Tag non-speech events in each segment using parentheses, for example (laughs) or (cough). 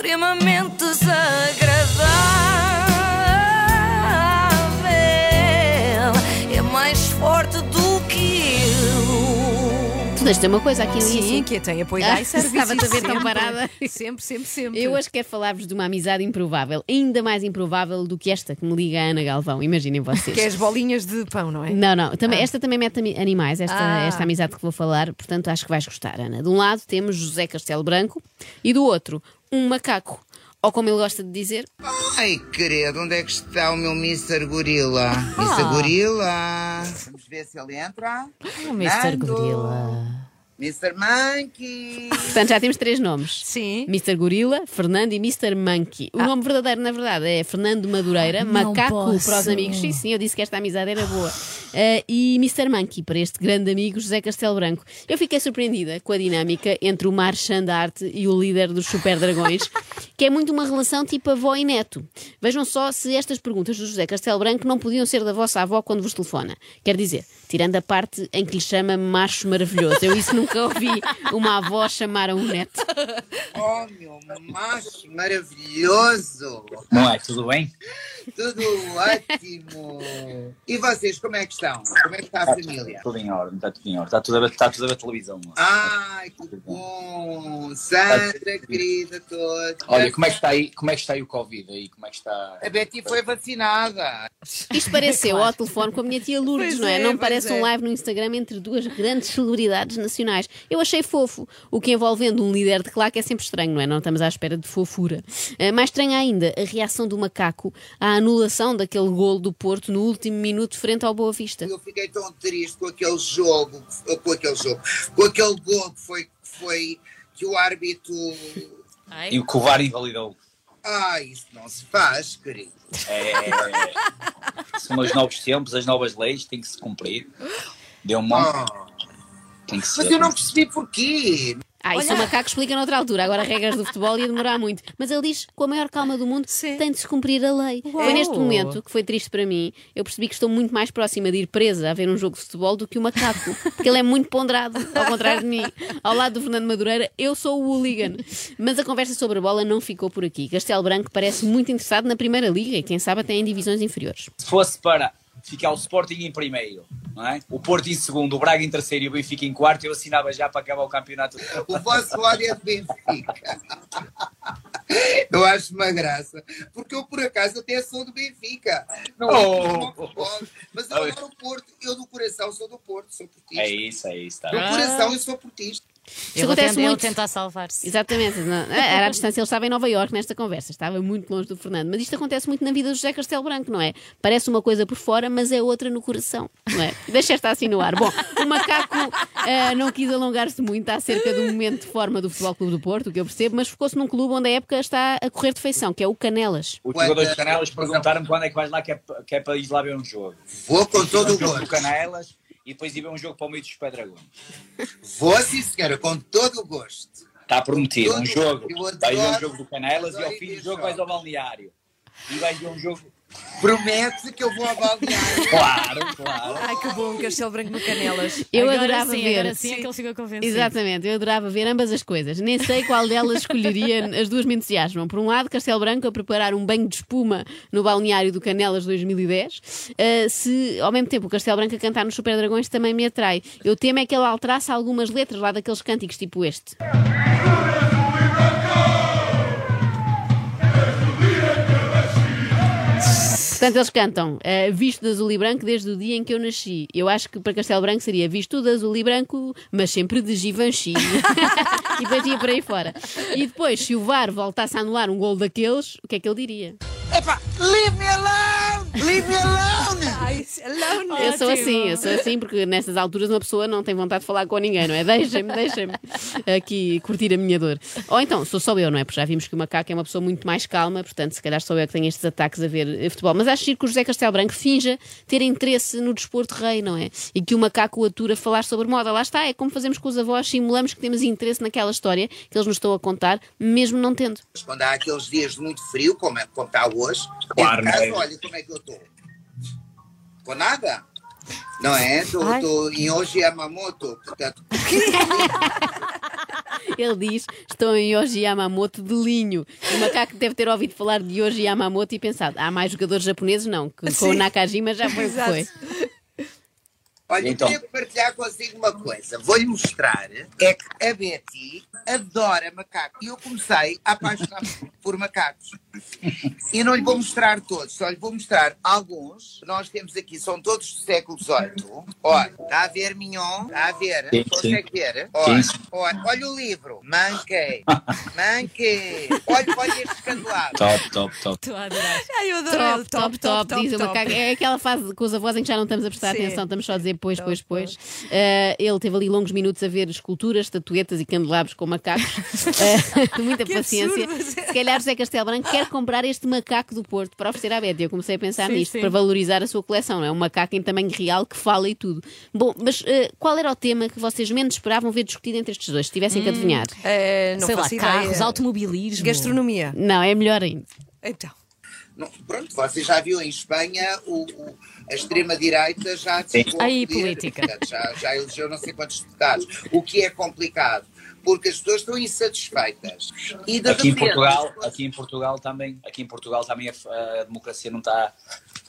extremamente desagradável. É mais forte do que eu. Tu deixas uma coisa aqui no Sim, início. que tem apoio Ah, da estava-te a ver tão Sempre. parada. Sempre, sempre, sempre. Eu hoje quero falar-vos de uma amizade improvável, ainda mais improvável do que esta que me liga a Ana Galvão, imaginem vocês. Que é as bolinhas de pão, não é? Não, não, também, esta também mete ami- animais, esta, Ah. esta amizade que vou falar, portanto acho que vais gostar, Ana. De um lado temos José Castelo Branco e do outro um macaco. Ou como ele gosta de dizer, Ai, querido, onde é que está o meu Mr. Gorila? Mr. Gorila. Vamos ver se ele entra. o Mr. Nando. Gorila. Mr. Monkey. Portanto, já temos três nomes. Sim. Mr. Gorila, Fernando e Mr. Monkey. O nome verdadeiro, na verdade, é Fernando Madureira, Não macaco posso. para os amigos. Sim, sim, eu disse que esta amizade era boa. Ah, e Mr. Monkey, para este grande amigo José Castelo Branco. Eu fiquei surpreendida com a dinâmica entre o Marchand Arte e o líder dos Super Dragões, que é muito uma relação tipo avó e neto. Vejam só se estas perguntas do José Castelo Branco não podiam ser da vossa avó quando vos telefona. Quer dizer, tirando a parte em que lhe chama macho maravilhoso. Eu isso nunca ouvi uma avó chamar a um neto. Oh, meu macho maravilhoso. Não é? Tudo bem? Tudo ótimo. E vocês, como é que estão? Como é que está a família? Tudo em ordem, está tudo em ordem. Está tudo a ver, está tudo a ver televisão. Ai, que. Sandra, querida, toda. Olha, como é que está aí, como é que está aí o Covid aí? Como é que está? A Betty foi vacinada. Isto pareceu ao telefone com a minha tia Lourdes, Pois não é? é, não pois parece é. um live no Instagram entre duas grandes celebridades nacionais. Eu achei fofo, o que envolvendo um líder de claque é sempre estranho, não é? Não estamos à espera de fofura. Ah, mais estranha ainda, a reação do macaco à anulação daquele golo do Porto no último minuto frente ao Boa Vista. Eu fiquei tão triste com aquele jogo, com aquele jogo, com aquele gol que foi, que foi que o árbitro. E o covar invalidou. Ah, isso não se faz, querido. É, são os novos tempos, as novas leis, tem que se cumprir. Deu um monte, Ah, tem que mas ser. eu não percebi porquê. Ah, isso o macaco explica noutra altura. Agora, regras do futebol ia demorar muito. Mas ele diz, com a maior calma do mundo, Sim. tem de se cumprir a lei. Foi neste momento que foi triste para mim. Eu percebi que estou muito mais próxima de ir presa a ver um jogo de futebol do que o macaco. Porque ele é muito ponderado, ao contrário de mim. Ao lado do Fernando Madureira, eu sou o hooligan. Mas a conversa sobre a bola não ficou por aqui. Castelo Branco parece muito interessado na Primeira Liga e, quem sabe, até em divisões inferiores. Se fosse para ficar o Sporting em primeiro, é? o Porto em segundo, o Braga em terceiro e o Benfica em quarto, eu assinava já para acabar o campeonato. O vosso ódio é de Benfica. (laughs) Eu acho uma graça. Porque eu, por acaso, até sou do Benfica. Não é Oh. futebol, Mas eu adoro o Porto. Eu, do coração, sou do Porto. Sou portista. É isso, é isso. Tá. Do coração, eu sou portista. Isso Ele, acontece tenta, ele muito. tenta salvar-se. Exatamente. Não- Era à distância, ele estava em Nova Iorque nesta conversa, estava muito longe do Fernando. Mas isto acontece muito na vida do José Castelo Branco, não é? Parece uma coisa por fora, mas é outra no coração, não é? (laughs) Deixa estar assim no ar. Bom, o macaco ah, não quis alongar-se muito acerca do momento de forma do Futebol Clube do Porto, o que eu percebo, mas focou-se num clube onde a época está a correr de feição, que é o Canelas. Os jogadores de Canelas perguntaram-me quando é que vais lá, que é, que é para ir lá ver um jogo. Vou com todo o gosto. Canelas e depois ir ver um jogo para o meio dos Pedragões. Vou, sim, senhora, com todo o gosto. Está prometido, um jogo. Vais ver um jogo do Canelas e ao fim do jogo vais ao balneário. E vais ver um jogo. Promete que eu vou avaliar. Claro, claro. Ai, que bom, Castelo Branco no Canelas. Eu agora adorava sim, ver. agora sim é que ele ficou convencido. Exatamente, eu adorava ver ambas as coisas. Nem sei qual delas escolheria, (laughs) as duas me entusiasmam. Por um lado, Castelo Branco a preparar um banho de espuma no balneário do Canelas 2010. Uh, se ao mesmo tempo o Castelo Branco a cantar nos Super Dragões também me atrai. Eu temo é que ele alterasse algumas letras lá daqueles cânticos, tipo este. Portanto, eles cantam eh, visto de azul e branco desde o dia em que eu nasci. Eu acho que para Castelo Branco seria visto de azul e branco, mas sempre de Givenchy. (laughs) e depois ia por aí fora. E depois, se o VAR voltasse a anular um gol daqueles, o que é que ele diria? Epá, leave me alone! Leave me alone! (laughs) Ai, alone. Eu sou assim, eu sou assim, porque nessas alturas uma pessoa não tem vontade de falar com ninguém, não é? Deixem-me, deixem-me aqui curtir a minha dor. Ou então, sou só eu, não é? Porque já vimos que o macaco é uma pessoa muito mais calma, portanto, se calhar sou eu que tenho estes ataques a ver eh, futebol. Mas acho que o José Castelo Branco finja ter interesse no desporto rei, não é? E que o macaco o atura a falar sobre moda. Lá está, é como fazemos com os avós, simulamos que temos interesse naquela história que eles nos estão a contar, mesmo não tendo. Mas quando há aqueles dias de muito frio, como, é, como está hoje, Claro, não é? olha como é que eu estou. Com nada. Não é? Estou em hoje Yamamoto, portanto. (laughs) Ele diz: Estou em Yoji Yamamoto de linho. O macaco deve ter ouvido falar de Yoji Yamamoto e pensado: há mais jogadores japoneses? Não, que com o. Nakajima já foi o que Exato. foi. Olha, Então. eu queria partilhar consigo uma coisa. Vou-lhe mostrar. É que a Betty adora macacos. E eu comecei a apaixonar-me por macacos. E não lhe vou mostrar todos, só lhe vou mostrar alguns. Nós temos aqui, são todos do século XVIII. Olha, está a ver, Mignon? Está a ver? Sim, Consegue ver? Olha, olha, olha o livro. Manquei. Manquei. Olha, olha este candelabro. Top, top, top. Estou a adorar. Ai, eu adoro. Top, top, top, diz o macaco. É aquela fase com os avós em que já não estamos a prestar Sim. atenção, estamos só a dizer pois, Top, pois, pois. Eh, ele teve ali longos minutos a ver esculturas, estatuetas e candelabros com macacos. (laughs) Eh, (laughs) muita Que paciência. absurdo. Se calhar José Castelo Branco quer comprar este macaco do Porto para oferecer à Betty. Eu comecei a pensar Sim, nisto, sim. para valorizar a sua coleção. É um macaco em tamanho real que fala e tudo. Bom, mas eh, qual era o tema que vocês menos esperavam ver discutido entre estes dois, se tivessem que adivinhar? Eh, não Sei lá, carros, ideia. automobilismo. Gastronomia. Não, é melhor ainda. Então. Não, pronto, você já viu em Espanha o, o- a extrema-direita já Aí, política. Já, já elegeu não sei quantos deputados, o que é complicado, porque as pessoas estão insatisfeitas. E de Aqui em repente, Portugal, aqui em Portugal também, aqui em Portugal também a, a democracia não está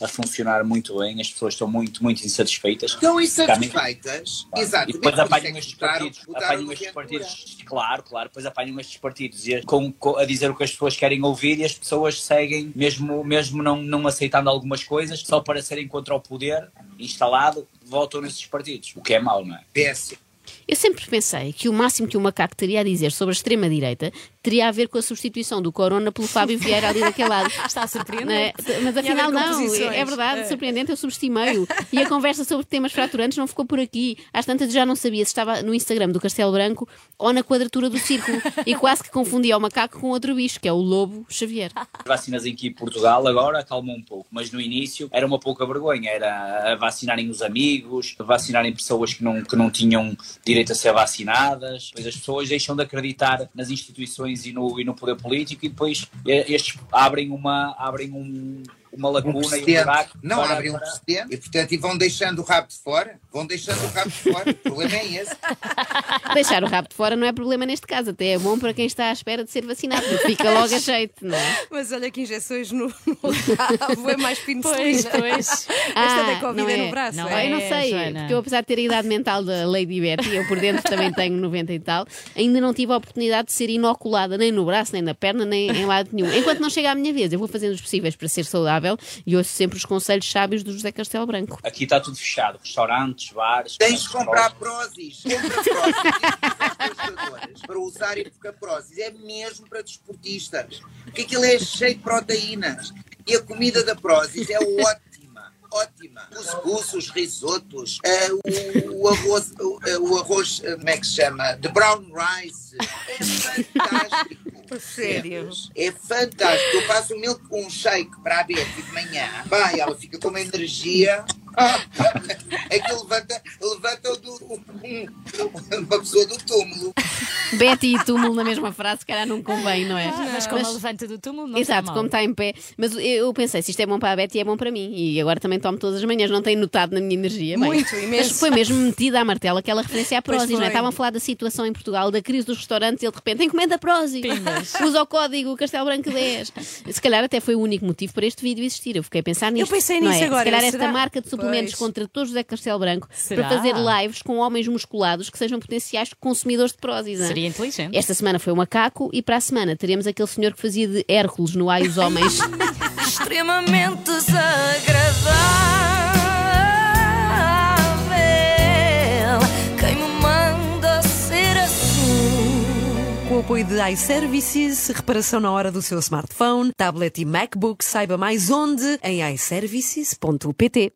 a funcionar muito bem, as pessoas estão muito, muito insatisfeitas. estão insatisfeitas, exato. E depois é apanham estes partidos, apanham estes partidos, claro, claro, depois apanham estes partidos e com, com- a dizer o que as pessoas querem ouvir e as pessoas seguem, mesmo, mesmo não, não aceitando algumas coisas, só para serem contra o poder instalado, votam nesses partidos, o que é mau, não é? Péssimo. Eu sempre pensei que o máximo que o macaco teria a dizer sobre a extrema-direita teria a ver com a substituição do Corona pelo Fábio Vieira ali daquele lado. (laughs) Está a surpreender. Não é? Mas afinal não, é verdade, É. surpreendente, eu subestimei-o. E a conversa sobre temas fraturantes não ficou por aqui. Às tantas já não sabia se estava no Instagram do Castelo Branco ou na quadratura do círculo. E quase que confundia o macaco com outro bicho, que é o lobo Xavier. As vacinas aqui em Portugal agora acalmou um pouco, mas no início era uma pouca vergonha, era vacinarem os amigos, a vacinarem pessoas que não, que não tinham direito a ser vacinadas, depois as pessoas deixam de acreditar nas instituições e no, e no poder político e depois eh, estes abrem uma, abrem um, uma Um lacuna e um buraco não para- abrem um para- precedente e, portanto, e vão deixando o rabo de fora. Vão deixando o rabo de fora. O problema é esse. (laughs) Deixar o rabo de fora não é problema neste caso, até é bom para quem está à espera de ser vacinado, porque fica logo a jeito, não é? (laughs) Mas olha que injeções no, rabo é mais Pois, penicilina. pois. (laughs) Esta da Covid não é no braço. Não Ah, é? eu não é, sei, Joana. porque eu apesar de ter a idade mental da Lady Betty, eu por dentro também tenho 90 e tal, ainda não tive a oportunidade de ser inoculada nem no braço, nem na perna, nem em lado nenhum. Enquanto não chega à minha vez, eu vou fazendo os possíveis para ser saudável e ouço sempre os conselhos sábios do José Castelo Branco. Aqui está tudo fechado, restaurantes, bares. Tens de comprar Prozis. Compra Prozis para usarem porque a Prozis é mesmo para desportistas. Porque aquilo é cheio de proteínas. E a comida da Prozis é ótima. Ótima. Os cursos, os risotos, eh, o, o arroz, o, eh, o arroz, eh, como é que se chama? The brown rice. É fantástico. Sério? É fantástico. Eu faço um, milk, um shake para a Betty de manhã. Vai, ela fica com uma energia. (laughs) É que levanta, levanta do, uma pessoa do túmulo. Betty e túmulo na mesma frase, se calhar não convém, não é? Mas como a levanta do túmulo, não Exato, como está em pé. Mas eu pensei, se isto é bom para a Betty, é bom para mim. E agora também tomo todas as manhãs, não tenho notado na minha energia. Bem, Muito, imenso. Mas foi mesmo metida à martela aquela referência à Prozis, não é? Estavam a falar da situação em Portugal, da crise dos restaurantes, e ele de repente encomenda Prozis. (laughs) Usa o código Castelo Branco 10. Se calhar até foi o único motivo para este vídeo existir. Eu fiquei a pensar nisto. pensei não nisso é? agora, Se calhar esta será? marca de suplementos Pois. contratou José Castelo Branco Será? para fazer lives com homens musculados que sejam potenciais consumidores de é? Seria inteligente. Esta semana foi o macaco e para a semana teremos aquele senhor que fazia de Hércules no Ai os Homens. (laughs) extremamente desagradável. Quem me manda ser assim? Com o apoio de iServices, reparação na hora do seu smartphone, tablet e MacBook, saiba mais onde em iServices.pt.